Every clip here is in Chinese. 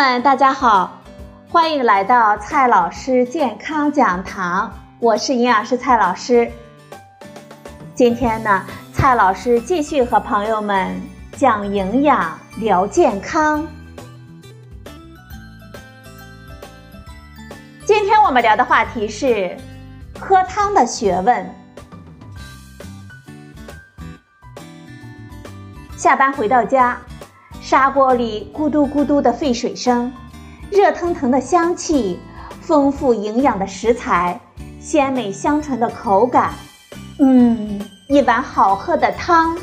们，大家好，欢迎来到蔡老师健康讲堂，我是营养师蔡老师。今天呢，蔡老师继续和朋友们讲营养、聊健康。今天我们聊的话题是喝汤的学问。下班回到家。砂锅里咕嘟咕嘟的沸水声，热腾腾的香气，丰富营养的食材，鲜美香醇的口感，嗯，一碗好喝的汤，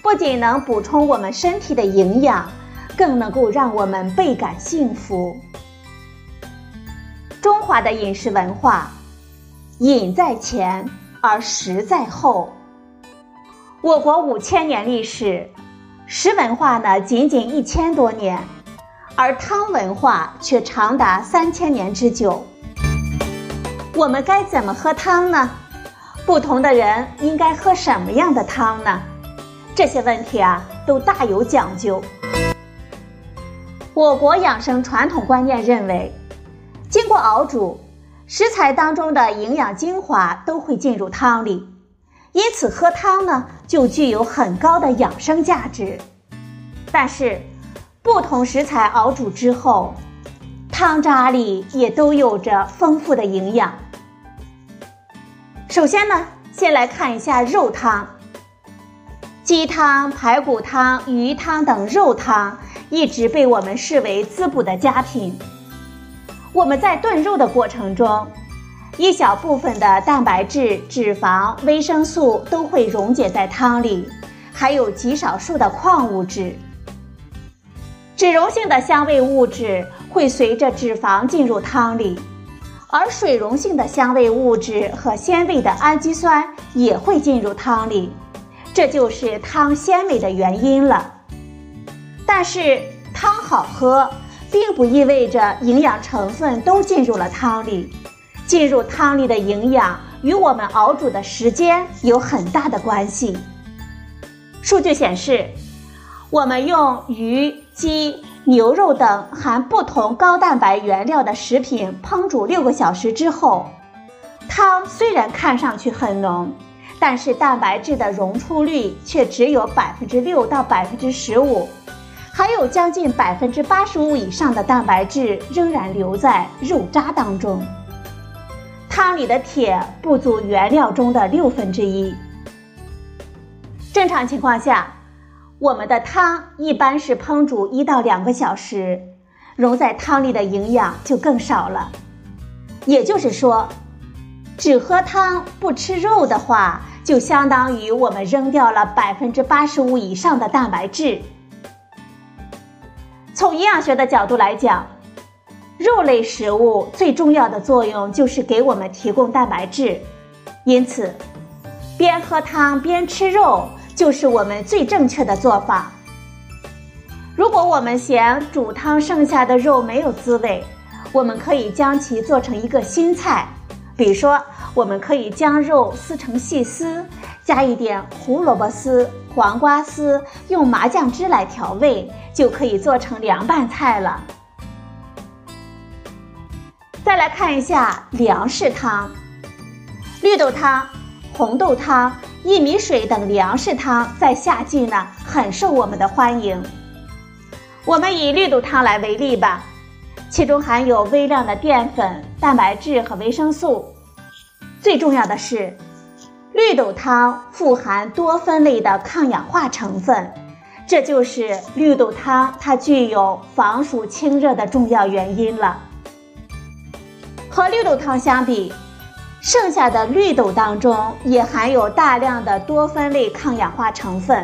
不仅能补充我们身体的营养，更能够让我们倍感幸福。中华的饮食文化，饮在前而食在后。我国五千年历史。食文化呢，仅仅一千多年，而汤文化却长达三千年之久。我们该怎么喝汤呢？不同的人应该喝什么样的汤呢？这些问题啊，都大有讲究。我国养生传统观念认为，经过熬煮，食材当中的营养精华都会进入汤里。因此，喝汤呢就具有很高的养生价值。但是，不同食材熬煮之后，汤渣里也都有着丰富的营养。首先呢，先来看一下肉汤。鸡汤、排骨汤、鱼汤等肉汤一直被我们视为滋补的佳品。我们在炖肉的过程中，一小部分的蛋白质、脂肪、维生素都会溶解在汤里，还有极少数的矿物质。脂溶性的香味物质会随着脂肪进入汤里，而水溶性的香味物质和鲜味的氨基酸也会进入汤里，这就是汤鲜美的原因了。但是汤好喝，并不意味着营养成分都进入了汤里。进入汤里的营养与我们熬煮的时间有很大的关系。数据显示，我们用鱼、鸡、牛肉等含不同高蛋白原料的食品烹煮六个小时之后，汤虽然看上去很浓，但是蛋白质的溶出率却只有百分之六到百分之十五，还有将近百分之八十五以上的蛋白质仍然留在肉渣当中。汤里的铁不足原料中的六分之一。正常情况下，我们的汤一般是烹煮一到两个小时，溶在汤里的营养就更少了。也就是说，只喝汤不吃肉的话，就相当于我们扔掉了百分之八十五以上的蛋白质。从营养学的角度来讲。肉类食物最重要的作用就是给我们提供蛋白质，因此，边喝汤边吃肉就是我们最正确的做法。如果我们嫌煮汤剩下的肉没有滋味，我们可以将其做成一个新菜，比如说，我们可以将肉撕成细丝，加一点胡萝卜丝、黄瓜丝，用麻酱汁来调味，就可以做成凉拌菜了。再来看一下粮食汤，绿豆汤、红豆汤、薏米水等粮食汤在夏季呢很受我们的欢迎。我们以绿豆汤来为例吧，其中含有微量的淀粉、蛋白质和维生素。最重要的是，绿豆汤富含多酚类的抗氧化成分，这就是绿豆汤它具有防暑清热的重要原因了。和绿豆汤相比，剩下的绿豆当中也含有大量的多酚类抗氧化成分，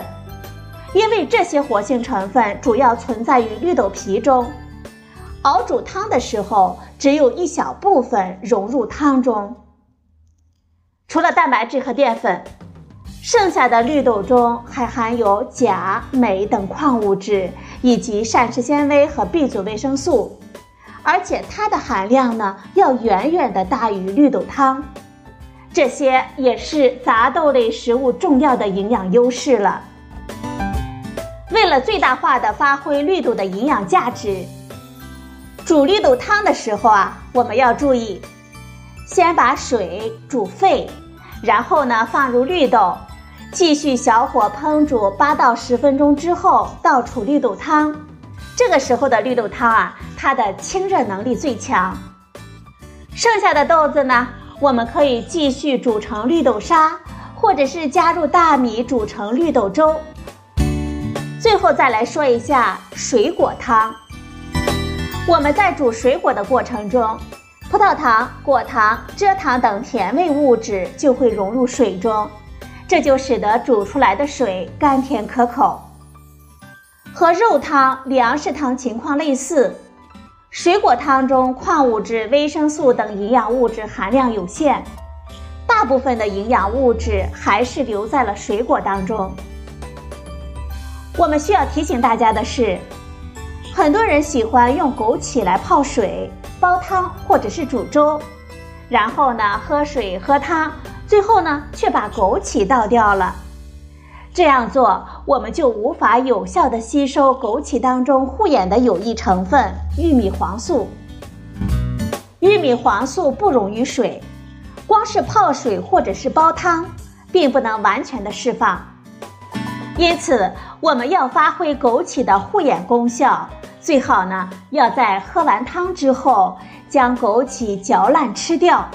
因为这些活性成分主要存在于绿豆皮中，熬煮汤的时候只有一小部分融入汤中。除了蛋白质和淀粉，剩下的绿豆中还含有钾、镁等矿物质，以及膳食纤维和 B 族维生素。而且它的含量呢，要远远的大于绿豆汤，这些也是杂豆类食物重要的营养优势了。为了最大化的发挥绿豆的营养价值，煮绿豆汤的时候啊，我们要注意，先把水煮沸，然后呢放入绿豆，继续小火烹煮八到十分钟之后倒出绿豆汤。这个时候的绿豆汤啊，它的清热能力最强。剩下的豆子呢，我们可以继续煮成绿豆沙，或者是加入大米煮成绿豆粥。最后再来说一下水果汤。我们在煮水果的过程中，葡萄糖、果糖、蔗糖等甜味物质就会融入水中，这就使得煮出来的水甘甜可口。和肉汤、粮食汤情况类似，水果汤中矿物质、维生素等营养物质含量有限，大部分的营养物质还是留在了水果当中。我们需要提醒大家的是。很多人喜欢用枸杞来泡水、煲汤或者是煮粥，然后呢喝水喝汤，最后呢却把枸杞倒掉了。这样做，我们就无法有效的吸收枸杞当中护眼的有益成分玉米黄素。玉米黄素不溶于水，光是泡水或者是煲汤，并不能完全的释放。因此，我们要发挥枸杞的护眼功效。最好呢，要在喝完汤之后将枸杞嚼烂吃掉。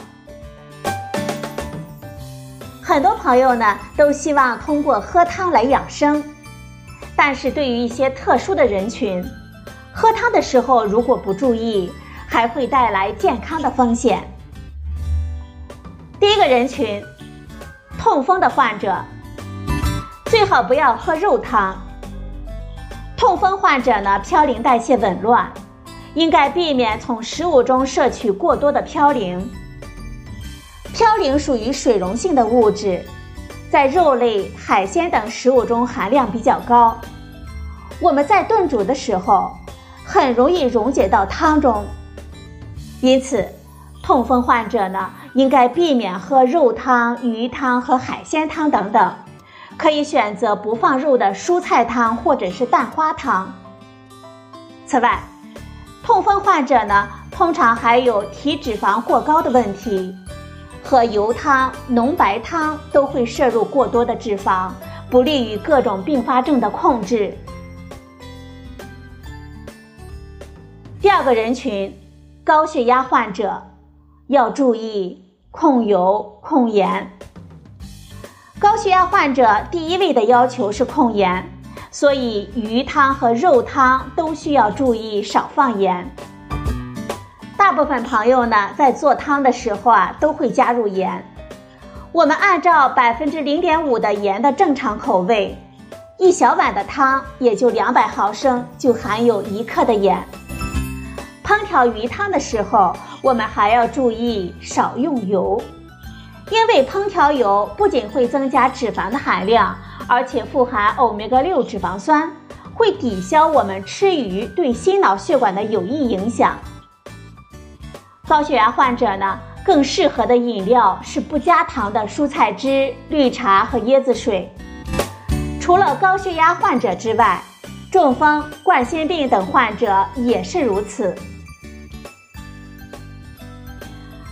很多朋友呢都希望通过喝汤来养生，但是对于一些特殊的人群，喝汤的时候如果不注意，还会带来健康的风险。第一个人群，痛风的患者，最好不要喝肉汤。痛风患者呢，嘌呤代谢紊乱，应该避免从食物中摄取过多的嘌呤。嘌呤属于水溶性的物质，在肉类、海鲜等食物中含量比较高。我们在炖煮的时候，很容易溶解到汤中，因此，痛风患者呢，应该避免喝肉汤、鱼汤和海鲜汤等等。可以选择不放肉的蔬菜汤或者是蛋花汤。此外，痛风患者呢，通常还有体脂肪过高的问题，和油汤、浓白汤都会摄入过多的脂肪，不利于各种并发症的控制。第二个人群，高血压患者，要注意控油控盐。高血压患者第一位的要求是控盐，所以鱼汤和肉汤都需要注意少放盐。大部分朋友呢，在做汤的时候啊，都会加入盐。我们按照百分之零点五的盐的正常口味，一小碗的汤也就两百毫升，就含有一克的盐。烹调鱼汤的时候，我们还要注意少用油。因为烹调油不仅会增加脂肪的含量，而且富含欧米伽六脂肪酸，会抵消我们吃鱼对心脑血管的有益影响。高血压患者呢，更适合的饮料是不加糖的蔬菜汁、绿茶和椰子水。除了高血压患者之外，中风、冠心病等患者也是如此。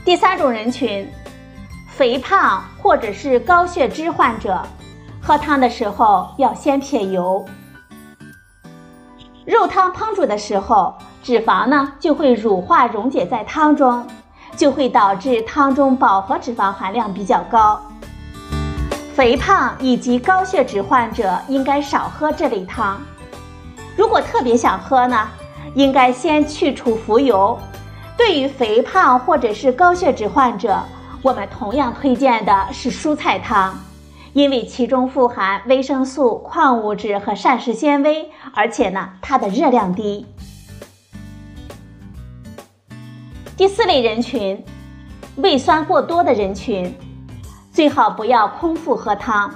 第三种人群。肥胖或者是高血脂患者，喝汤的时候要先撇油。肉汤烹煮的时候，脂肪呢就会乳化溶解在汤中，就会导致汤中饱和脂肪含量比较高。肥胖以及高血脂患者应该少喝这类汤。如果特别想喝呢，应该先去除浮油。对于肥胖或者是高血脂患者，我们同样推荐的是蔬菜汤，因为其中富含维生素、矿物质和膳食纤维，而且呢，它的热量低。第四类人群，胃酸过多的人群，最好不要空腹喝汤。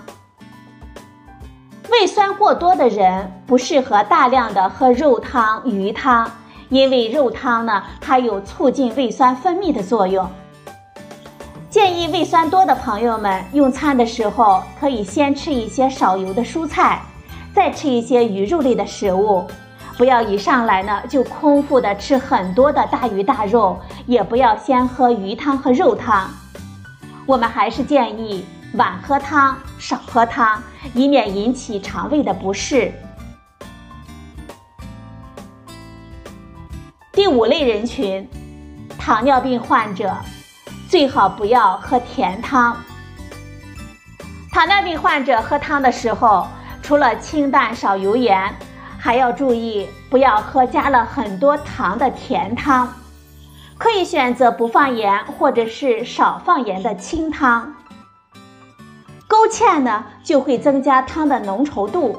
胃酸过多的人不适合大量的喝肉汤、鱼汤，因为肉汤呢，它有促进胃酸分泌的作用。建议胃酸多的朋友们用餐的时候，可以先吃一些少油的蔬菜，再吃一些鱼肉类的食物，不要一上来呢就空腹的吃很多的大鱼大肉，也不要先喝鱼汤和肉汤。我们还是建议晚喝汤，少喝汤，以免引起肠胃的不适。第五类人群，糖尿病患者，最好不要喝甜汤。糖尿病患者喝汤的时候，除了清淡少油盐，还要注意不要喝加了很多糖的甜汤。可以选择不放盐或者是少放盐的清汤。勾芡呢，就会增加汤的浓稠度，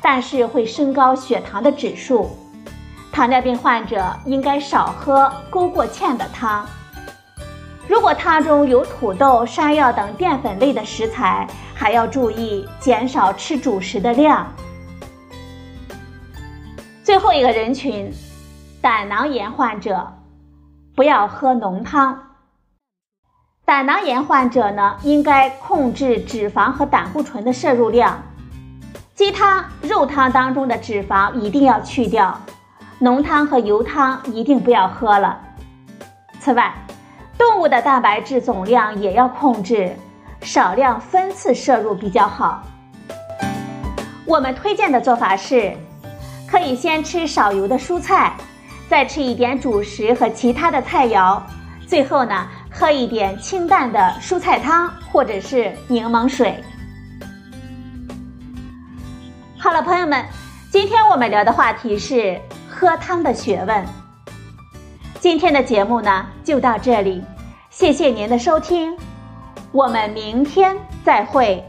但是会升高血糖的指数。糖尿病患者应该少喝勾过芡的汤。如果汤中有土豆、山药等淀粉类的食材，还要注意减少吃主食的量。最后一个人群，胆囊炎患者。不要喝浓汤。胆囊炎患者呢，应该控制脂肪和胆固醇的摄入量。鸡汤、肉汤当中的脂肪一定要去掉，浓汤和油汤一定不要喝了。此外，动物的蛋白质总量也要控制，少量分次摄入比较好。我们推荐的做法是，可以先吃少油的蔬菜。再吃一点主食和其他的菜肴，最后呢，喝一点清淡的蔬菜汤或者是柠檬水。好了，朋友们，今天我们聊的话题是喝汤的学问。今天的节目呢就到这里，谢谢您的收听，我们明天再会。